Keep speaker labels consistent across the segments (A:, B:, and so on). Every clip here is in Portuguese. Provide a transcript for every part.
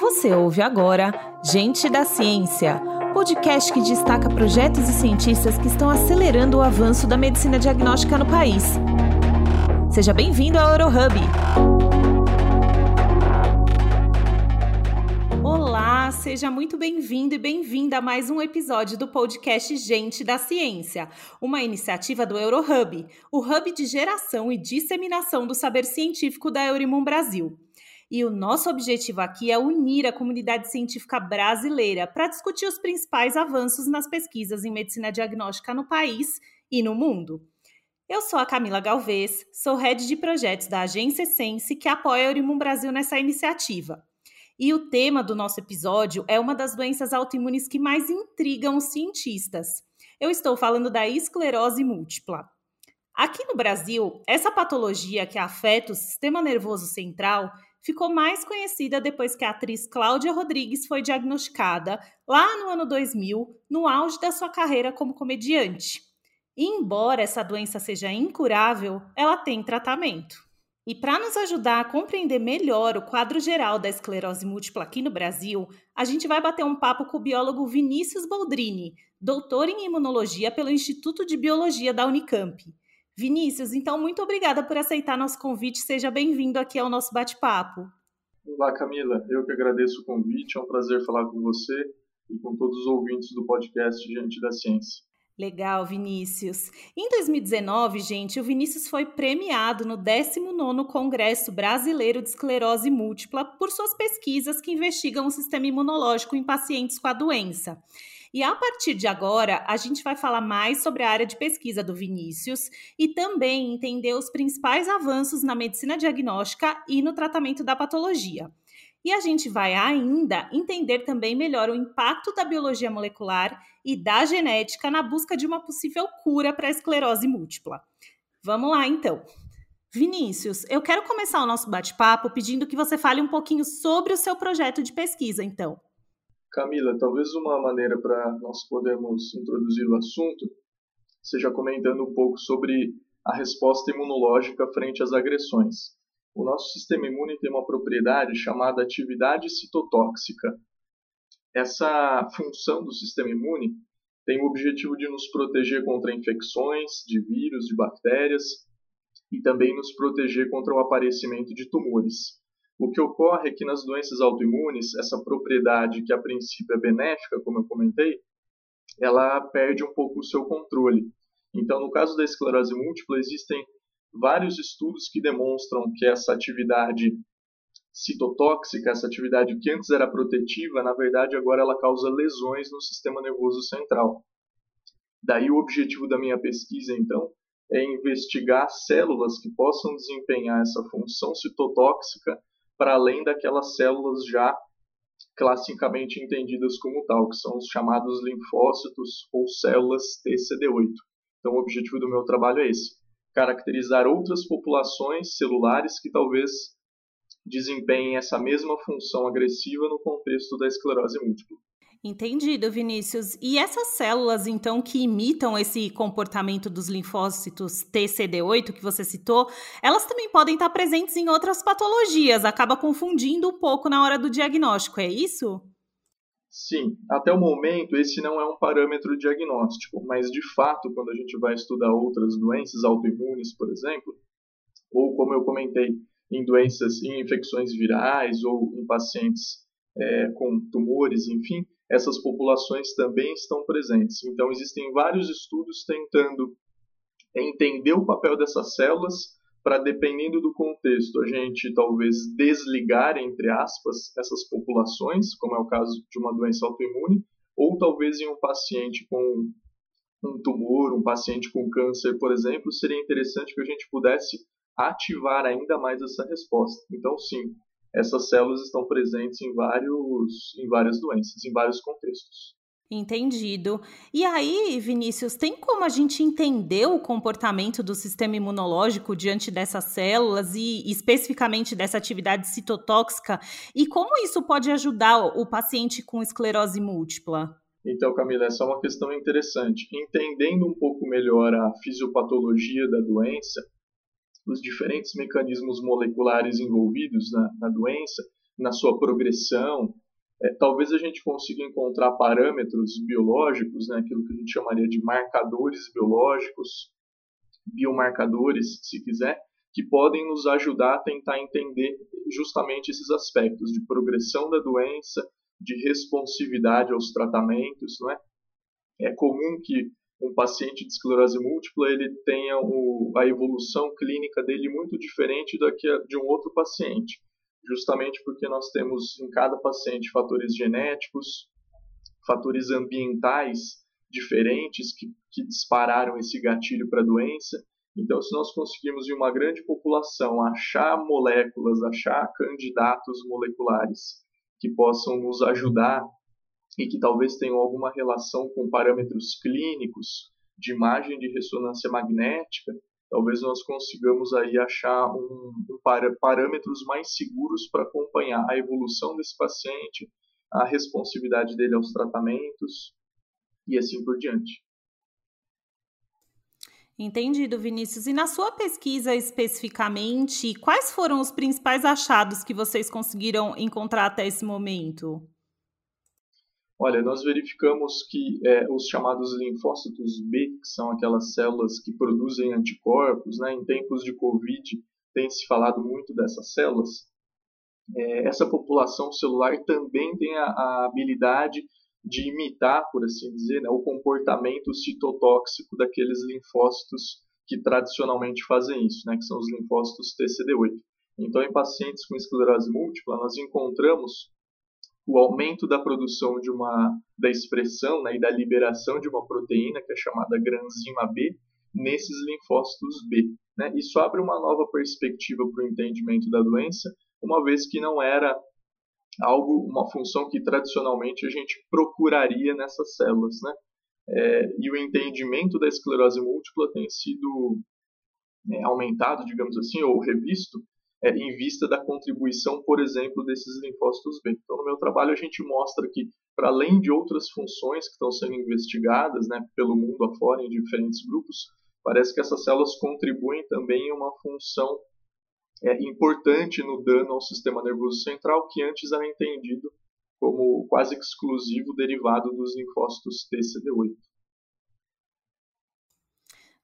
A: Você ouve agora Gente da Ciência, podcast que destaca projetos e cientistas que estão acelerando o avanço da medicina diagnóstica no país. Seja bem-vindo ao Eurohub. Olá, seja muito bem-vindo e bem-vinda a mais um episódio do podcast Gente da Ciência, uma iniciativa do Eurohub, o hub de geração e disseminação do saber científico da Eurimum Brasil. E o nosso objetivo aqui é unir a comunidade científica brasileira para discutir os principais avanços nas pesquisas em medicina diagnóstica no país e no mundo. Eu sou a Camila Galvez, sou head de projetos da Agência Sense, que apoia a Eurimum Brasil nessa iniciativa. E o tema do nosso episódio é uma das doenças autoimunes que mais intrigam os cientistas. Eu estou falando da esclerose múltipla. Aqui no Brasil, essa patologia que afeta o sistema nervoso central ficou mais conhecida depois que a atriz Cláudia Rodrigues foi diagnosticada lá no ano 2000, no auge da sua carreira como comediante. E embora essa doença seja incurável, ela tem tratamento. E para nos ajudar a compreender melhor o quadro geral da esclerose múltipla aqui no Brasil, a gente vai bater um papo com o biólogo Vinícius Boldrini, doutor em imunologia pelo Instituto de Biologia da Unicamp. Vinícius, então, muito obrigada por aceitar nosso convite. Seja bem-vindo aqui ao nosso bate-papo.
B: Olá, Camila. Eu que agradeço o convite. É um prazer falar com você e com todos os ouvintes do podcast Diante da Ciência.
A: Legal, Vinícius. Em 2019, gente, o Vinícius foi premiado no 19º Congresso Brasileiro de Esclerose Múltipla por suas pesquisas que investigam o sistema imunológico em pacientes com a doença. E a partir de agora, a gente vai falar mais sobre a área de pesquisa do Vinícius e também entender os principais avanços na medicina diagnóstica e no tratamento da patologia. E a gente vai ainda entender também melhor o impacto da biologia molecular e da genética na busca de uma possível cura para a esclerose múltipla. Vamos lá, então. Vinícius, eu quero começar o nosso bate-papo pedindo que você fale um pouquinho sobre o seu projeto de pesquisa, então.
B: Camila, talvez uma maneira para nós podermos introduzir o assunto seja comentando um pouco sobre a resposta imunológica frente às agressões. O nosso sistema imune tem uma propriedade chamada atividade citotóxica. Essa função do sistema imune tem o objetivo de nos proteger contra infecções de vírus, de bactérias e também nos proteger contra o aparecimento de tumores. O que ocorre é que nas doenças autoimunes, essa propriedade que a princípio é benéfica, como eu comentei, ela perde um pouco o seu controle. Então, no caso da esclerose múltipla, existem vários estudos que demonstram que essa atividade citotóxica, essa atividade que antes era protetiva, na verdade agora ela causa lesões no sistema nervoso central. Daí o objetivo da minha pesquisa, então, é investigar células que possam desempenhar essa função citotóxica para além daquelas células já classicamente entendidas como tal, que são os chamados linfócitos ou células TCD8. Então, o objetivo do meu trabalho é esse: caracterizar outras populações celulares que talvez desempenhem essa mesma função agressiva no contexto da esclerose múltipla.
A: Entendido, Vinícius. E essas células, então, que imitam esse comportamento dos linfócitos TCD8 que você citou, elas também podem estar presentes em outras patologias, acaba confundindo um pouco na hora do diagnóstico, é isso?
B: Sim, até o momento esse não é um parâmetro diagnóstico, mas de fato, quando a gente vai estudar outras doenças autoimunes, por exemplo, ou como eu comentei, em doenças, em infecções virais ou em pacientes é, com tumores, enfim, essas populações também estão presentes. Então, existem vários estudos tentando entender o papel dessas células para, dependendo do contexto, a gente talvez desligar, entre aspas, essas populações, como é o caso de uma doença autoimune, ou talvez em um paciente com um tumor, um paciente com câncer, por exemplo, seria interessante que a gente pudesse ativar ainda mais essa resposta. Então, sim, essas células estão presentes em, vários, em várias doenças, em vários contextos.
A: Entendido. E aí, Vinícius, tem como a gente entender o comportamento do sistema imunológico diante dessas células e especificamente dessa atividade citotóxica e como isso pode ajudar o paciente com esclerose múltipla?
B: Então, Camila, essa é uma questão interessante. Entendendo um pouco melhor a fisiopatologia da doença, os diferentes mecanismos moleculares envolvidos na, na doença, na sua progressão. É, talvez a gente consiga encontrar parâmetros biológicos, né, aquilo que a gente chamaria de marcadores biológicos, biomarcadores, se quiser, que podem nos ajudar a tentar entender justamente esses aspectos de progressão da doença, de responsividade aos tratamentos, não é? É comum que um paciente de esclerose múltipla ele tenha o, a evolução clínica dele muito diferente da que de um outro paciente, justamente porque nós temos em cada paciente fatores genéticos, fatores ambientais diferentes que, que dispararam esse gatilho para a doença. Então, se nós conseguirmos em uma grande população achar moléculas, achar candidatos moleculares que possam nos ajudar e que talvez tenham alguma relação com parâmetros clínicos de imagem de ressonância magnética, talvez nós consigamos aí achar um, um parâmetros mais seguros para acompanhar a evolução desse paciente, a responsividade dele aos tratamentos e assim por diante.
A: Entendido, Vinícius. E na sua pesquisa especificamente, quais foram os principais achados que vocês conseguiram encontrar até esse momento?
B: Olha, nós verificamos que é, os chamados linfócitos B, que são aquelas células que produzem anticorpos, né, em tempos de Covid tem se falado muito dessas células, é, essa população celular também tem a, a, habilidade de imitar, por assim dizer, né, o comportamento citotóxico daqueles linfócitos que tradicionalmente fazem isso, né, que são os linfócitos TCD8. Então, em pacientes com esclerose múltipla, nós encontramos o aumento da produção de uma da expressão né, e da liberação de uma proteína que é chamada granzima B nesses linfócitos B. Né? Isso abre uma nova perspectiva para o entendimento da doença, uma vez que não era algo, uma função que tradicionalmente a gente procuraria nessas células. Né? É, e o entendimento da esclerose múltipla tem sido é, aumentado, digamos assim, ou revisto é, em vista da contribuição, por exemplo, desses linfócitos B. Então, no meu trabalho, a gente mostra que, para além de outras funções que estão sendo investigadas né, pelo mundo afora, em diferentes grupos, parece que essas células contribuem também em uma função é, importante no dano ao sistema nervoso central, que antes era entendido como quase exclusivo derivado dos linfócitos TCD8.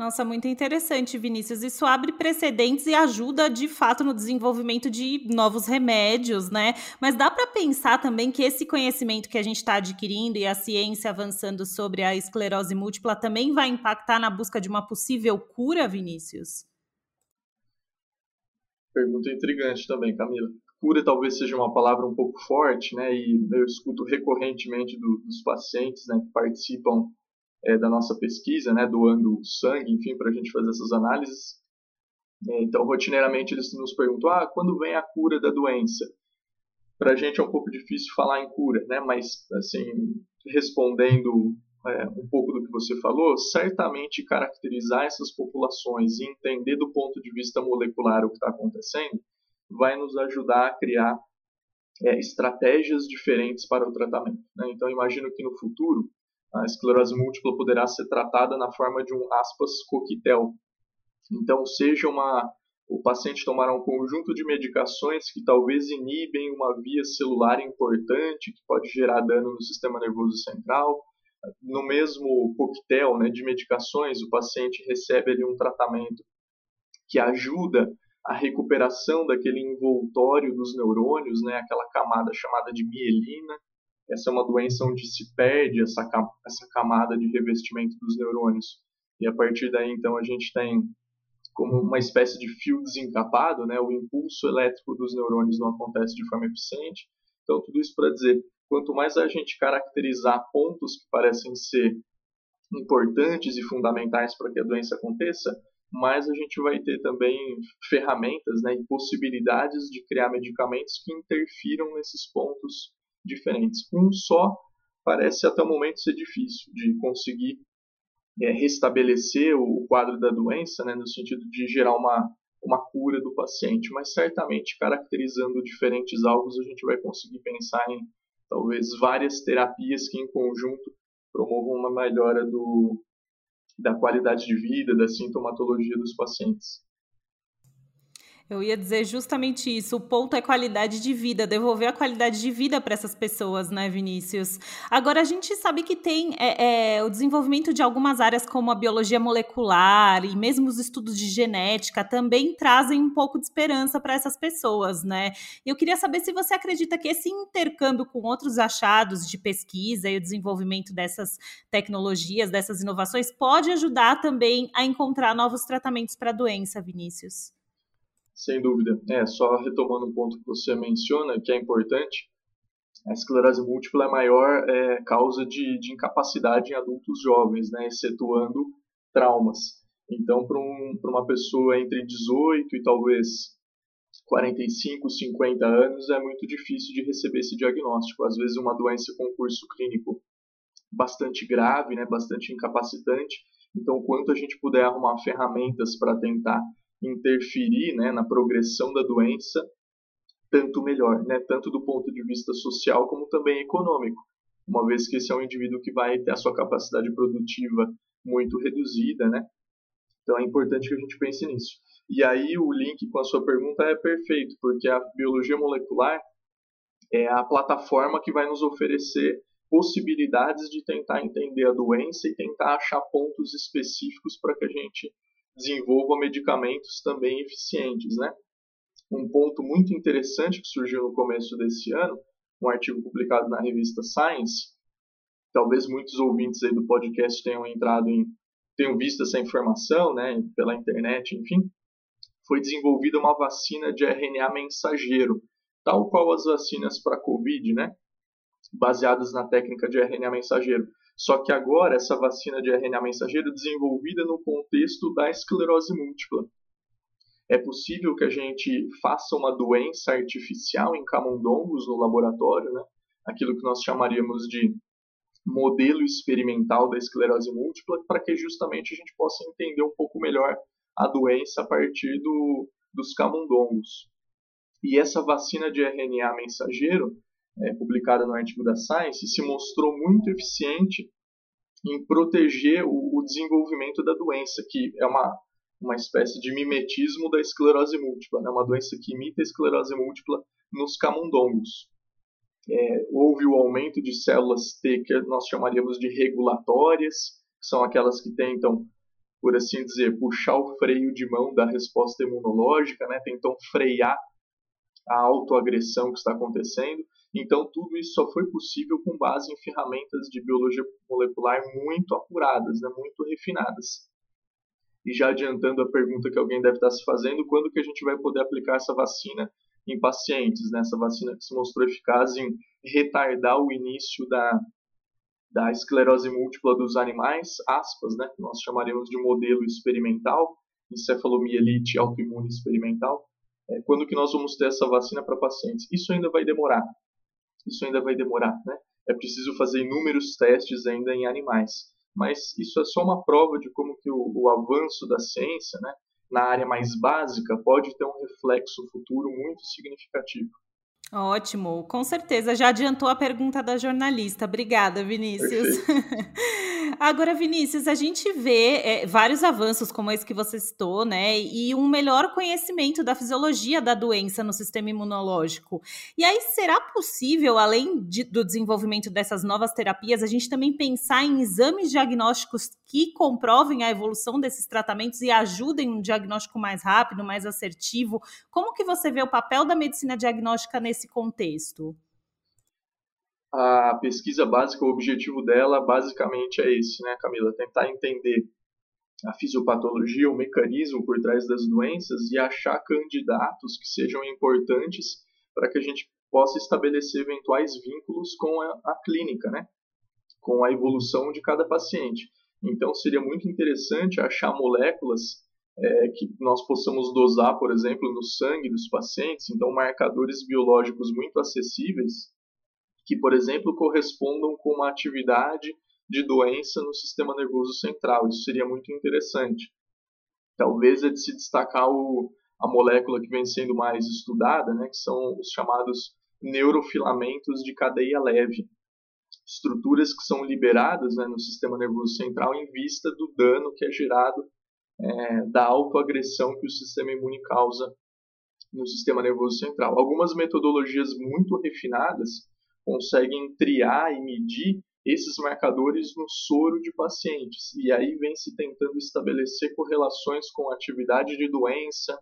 A: Nossa, muito interessante, Vinícius. Isso abre precedentes e ajuda de fato no desenvolvimento de novos remédios, né? Mas dá para pensar também que esse conhecimento que a gente está adquirindo e a ciência avançando sobre a esclerose múltipla também vai impactar na busca de uma possível cura, Vinícius?
B: Pergunta intrigante também, Camila. Cura talvez seja uma palavra um pouco forte, né? E eu escuto recorrentemente do, dos pacientes né, que participam é, da nossa pesquisa, né, doando sangue, enfim, para a gente fazer essas análises. É, então, rotineiramente eles nos perguntam: ah, quando vem a cura da doença? Para a gente é um pouco difícil falar em cura, né? Mas, assim, respondendo é, um pouco do que você falou, certamente caracterizar essas populações e entender do ponto de vista molecular o que está acontecendo vai nos ajudar a criar é, estratégias diferentes para o tratamento. Né? Então, imagino que no futuro a esclerose múltipla poderá ser tratada na forma de um aspas coquetel. Então, seja uma o paciente tomará um conjunto de medicações que talvez inibem uma via celular importante que pode gerar dano no sistema nervoso central. No mesmo coquetel né, de medicações, o paciente recebe ali um tratamento que ajuda a recuperação daquele envoltório dos neurônios, né, aquela camada chamada de mielina, essa é uma doença onde se perde essa, essa camada de revestimento dos neurônios. E a partir daí, então, a gente tem como uma espécie de fio desencapado, né? o impulso elétrico dos neurônios não acontece de forma eficiente. Então, tudo isso para dizer, quanto mais a gente caracterizar pontos que parecem ser importantes e fundamentais para que a doença aconteça, mais a gente vai ter também ferramentas né, e possibilidades de criar medicamentos que interfiram nesses pontos diferentes. Um só parece até o momento ser difícil de conseguir é, restabelecer o quadro da doença, né, no sentido de gerar uma, uma cura do paciente, mas certamente caracterizando diferentes alvos a gente vai conseguir pensar em talvez várias terapias que em conjunto promovam uma melhora do, da qualidade de vida, da sintomatologia dos pacientes.
A: Eu ia dizer justamente isso. O ponto é qualidade de vida, devolver a qualidade de vida para essas pessoas, né, Vinícius? Agora, a gente sabe que tem é, é, o desenvolvimento de algumas áreas, como a biologia molecular e mesmo os estudos de genética, também trazem um pouco de esperança para essas pessoas, né? Eu queria saber se você acredita que esse intercâmbio com outros achados de pesquisa e o desenvolvimento dessas tecnologias, dessas inovações, pode ajudar também a encontrar novos tratamentos para a doença, Vinícius.
B: Sem dúvida. É, só retomando um ponto que você menciona, que é importante, a esclerose múltipla é a maior é, causa de, de, incapacidade em adultos jovens, né, excetuando traumas. Então, para um, uma pessoa entre 18 e talvez 45, 50 anos, é muito difícil de receber esse diagnóstico. Às vezes, uma doença com curso clínico bastante grave, né, bastante incapacitante. Então, quanto a gente puder arrumar ferramentas para tentar interferir né, na progressão da doença, tanto melhor, né, tanto do ponto de vista social como também econômico, uma vez que esse é um indivíduo que vai ter a sua capacidade produtiva muito reduzida, né? Então é importante que a gente pense nisso. E aí o link com a sua pergunta é perfeito, porque a biologia molecular é a plataforma que vai nos oferecer possibilidades de tentar entender a doença e tentar achar pontos específicos para que a gente desenvolva medicamentos também eficientes, né? Um ponto muito interessante que surgiu no começo desse ano, um artigo publicado na revista Science, talvez muitos ouvintes aí do podcast tenham entrado em tenham visto essa informação, né, pela internet, enfim, foi desenvolvida uma vacina de RNA mensageiro, tal qual as vacinas para COVID, né, baseadas na técnica de RNA mensageiro. Só que agora essa vacina de RNA mensageiro é desenvolvida no contexto da esclerose múltipla. É possível que a gente faça uma doença artificial em camundongos no laboratório, né? aquilo que nós chamaríamos de modelo experimental da esclerose múltipla, para que justamente a gente possa entender um pouco melhor a doença a partir do, dos camundongos. E essa vacina de RNA mensageiro é, publicada no artigo da Science, se mostrou muito eficiente em proteger o, o desenvolvimento da doença, que é uma, uma espécie de mimetismo da esclerose múltipla, né? uma doença que imita a esclerose múltipla nos camundongos. É, houve o aumento de células T que nós chamaríamos de regulatórias, que são aquelas que tentam, por assim dizer, puxar o freio de mão da resposta imunológica, né? tentam frear a autoagressão que está acontecendo. Então, tudo isso só foi possível com base em ferramentas de biologia molecular muito apuradas, né, muito refinadas. E já adiantando a pergunta que alguém deve estar se fazendo, quando que a gente vai poder aplicar essa vacina em pacientes? Né? Essa vacina que se mostrou eficaz em retardar o início da, da esclerose múltipla dos animais, aspas, né? que nós chamaríamos de modelo experimental, encefalomielite autoimune experimental. É, quando que nós vamos ter essa vacina para pacientes? Isso ainda vai demorar isso ainda vai demorar, né? É preciso fazer inúmeros testes ainda em animais. Mas isso é só uma prova de como que o, o avanço da ciência, né, na área mais básica, pode ter um reflexo futuro muito significativo.
A: Ótimo, com certeza. Já adiantou a pergunta da jornalista. Obrigada, Vinícius. Agora, Vinícius, a gente vê é, vários avanços, como esse que você citou, né? E um melhor conhecimento da fisiologia da doença no sistema imunológico. E aí, será possível, além de, do desenvolvimento dessas novas terapias, a gente também pensar em exames diagnósticos que comprovem a evolução desses tratamentos e ajudem um diagnóstico mais rápido, mais assertivo? Como que você vê o papel da medicina diagnóstica nesse contexto?
B: A pesquisa básica, o objetivo dela basicamente é esse, né, Camila? Tentar entender a fisiopatologia, o mecanismo por trás das doenças e achar candidatos que sejam importantes para que a gente possa estabelecer eventuais vínculos com a, a clínica, né? com a evolução de cada paciente. Então, seria muito interessante achar moléculas é, que nós possamos dosar, por exemplo, no sangue dos pacientes, então marcadores biológicos muito acessíveis, que, por exemplo, correspondam com uma atividade de doença no sistema nervoso central. Isso seria muito interessante. Talvez é de se destacar o, a molécula que vem sendo mais estudada, né, que são os chamados neurofilamentos de cadeia leve, estruturas que são liberadas né, no sistema nervoso central em vista do dano que é gerado é, da autoagressão que o sistema imune causa no sistema nervoso central. Algumas metodologias muito refinadas conseguem triar e medir esses marcadores no soro de pacientes. E aí vem se tentando estabelecer correlações com atividade de doença,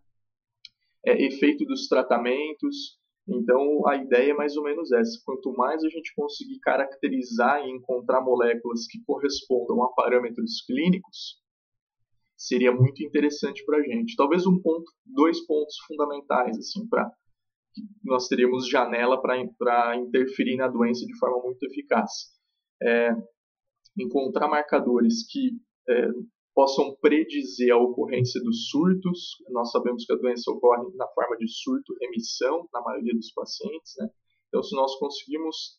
B: é, efeito dos tratamentos. Então, a ideia é mais ou menos essa. Quanto mais a gente conseguir caracterizar e encontrar moléculas que correspondam a parâmetros clínicos, seria muito interessante para a gente. Talvez um ponto, dois pontos fundamentais assim para nós teríamos janela para interferir na doença de forma muito eficaz. É, encontrar marcadores que é, possam predizer a ocorrência dos surtos. Nós sabemos que a doença ocorre na forma de surto-remissão na maioria dos pacientes. Né? Então, se nós conseguimos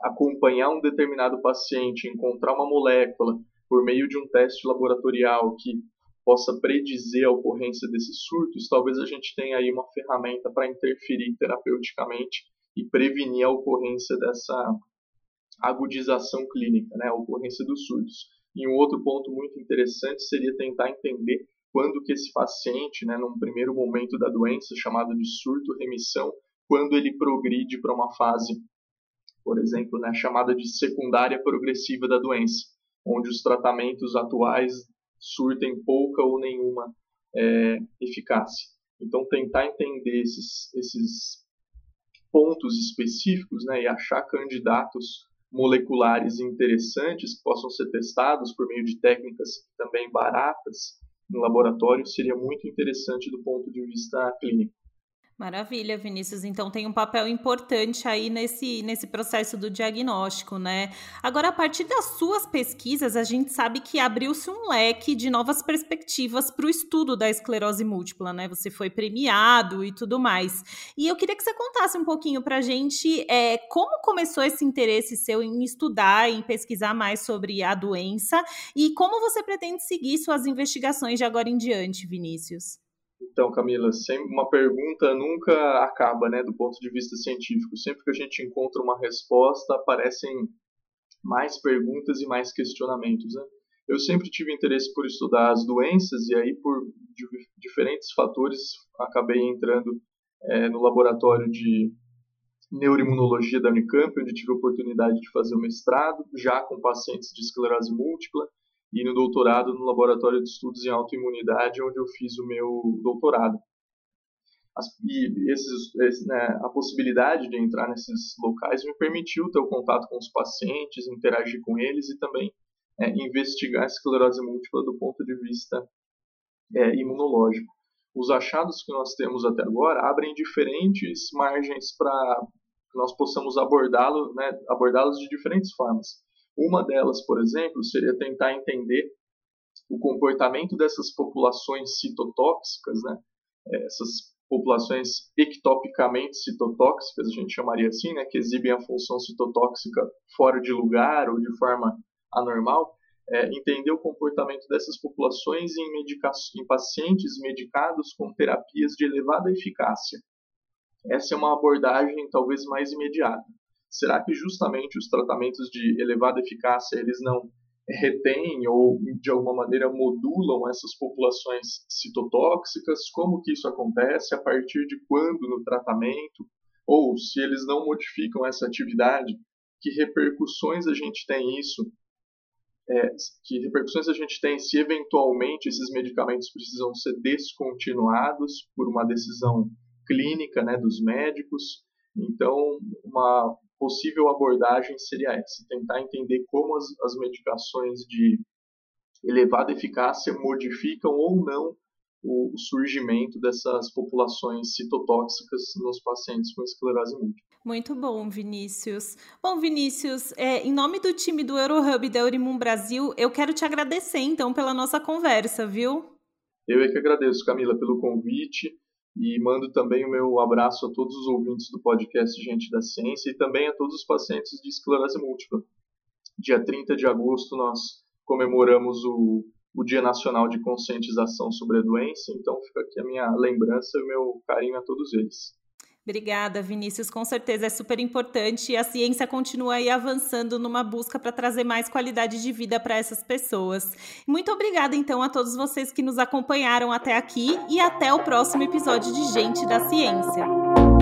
B: acompanhar um determinado paciente, encontrar uma molécula por meio de um teste laboratorial que possa predizer a ocorrência desses surtos, talvez a gente tenha aí uma ferramenta para interferir terapeuticamente e prevenir a ocorrência dessa agudização clínica, né, a ocorrência dos surtos. E um outro ponto muito interessante seria tentar entender quando que esse paciente, né, num primeiro momento da doença, chamado de surto-remissão, quando ele progride para uma fase, por exemplo, né, chamada de secundária progressiva da doença, onde os tratamentos atuais surtem pouca ou nenhuma é, eficácia. Então, tentar entender esses, esses pontos específicos né, e achar candidatos moleculares interessantes que possam ser testados por meio de técnicas também baratas no laboratório seria muito interessante do ponto de vista clínico.
A: Maravilha, Vinícius. Então tem um papel importante aí nesse, nesse processo do diagnóstico, né? Agora, a partir das suas pesquisas, a gente sabe que abriu-se um leque de novas perspectivas para o estudo da esclerose múltipla, né? Você foi premiado e tudo mais. E eu queria que você contasse um pouquinho para a gente é, como começou esse interesse seu em estudar, em pesquisar mais sobre a doença e como você pretende seguir suas investigações de agora em diante, Vinícius.
B: Então, Camila, uma pergunta nunca acaba, né, do ponto de vista científico. Sempre que a gente encontra uma resposta, aparecem mais perguntas e mais questionamentos, né? Eu sempre tive interesse por estudar as doenças e aí por diferentes fatores acabei entrando é, no laboratório de neuroimunologia da Unicamp, onde tive a oportunidade de fazer o mestrado, já com pacientes de esclerose múltipla e no doutorado no Laboratório de Estudos em Autoimunidade, onde eu fiz o meu doutorado. As, e esses, esse, né, a possibilidade de entrar nesses locais me permitiu ter o contato com os pacientes, interagir com eles e também é, investigar a esclerose múltipla do ponto de vista é, imunológico. Os achados que nós temos até agora abrem diferentes margens para que nós possamos abordá-lo, né, abordá-los de diferentes formas. Uma delas, por exemplo, seria tentar entender o comportamento dessas populações citotóxicas, né? É, essas populações ectopicamente citotóxicas, a gente chamaria assim, né? que exibem a função citotóxica fora de lugar ou de forma anormal, é, entender o comportamento dessas populações em, em pacientes medicados com terapias de elevada eficácia. Essa é uma abordagem talvez mais imediata. Será que justamente os tratamentos de elevada eficácia eles não retêm ou de alguma maneira modulam essas populações citotóxicas? Como que isso acontece? A partir de quando no tratamento? Ou se eles não modificam essa atividade, que repercussões a gente tem isso? É, que repercussões a gente tem se eventualmente esses medicamentos precisam ser descontinuados por uma decisão clínica né, dos médicos? Então, uma possível abordagem seria essa: tentar entender como as, as medicações de elevada eficácia modificam ou não o, o surgimento dessas populações citotóxicas nos pacientes com esclerose múltipla.
A: Muito bom, Vinícius. Bom, Vinícius, é, em nome do time do Eurohub da Eurimum Brasil, eu quero te agradecer, então, pela nossa conversa, viu?
B: Eu é que agradeço, Camila, pelo convite. E mando também o meu abraço a todos os ouvintes do podcast Gente da Ciência e também a todos os pacientes de esclerose múltipla. Dia 30 de agosto nós comemoramos o, o Dia Nacional de Conscientização sobre a Doença, então fica aqui a minha lembrança e o meu carinho a todos eles.
A: Obrigada, Vinícius. Com certeza é super importante e a ciência continua aí avançando numa busca para trazer mais qualidade de vida para essas pessoas. Muito obrigada, então, a todos vocês que nos acompanharam até aqui e até o próximo episódio de Gente da Ciência.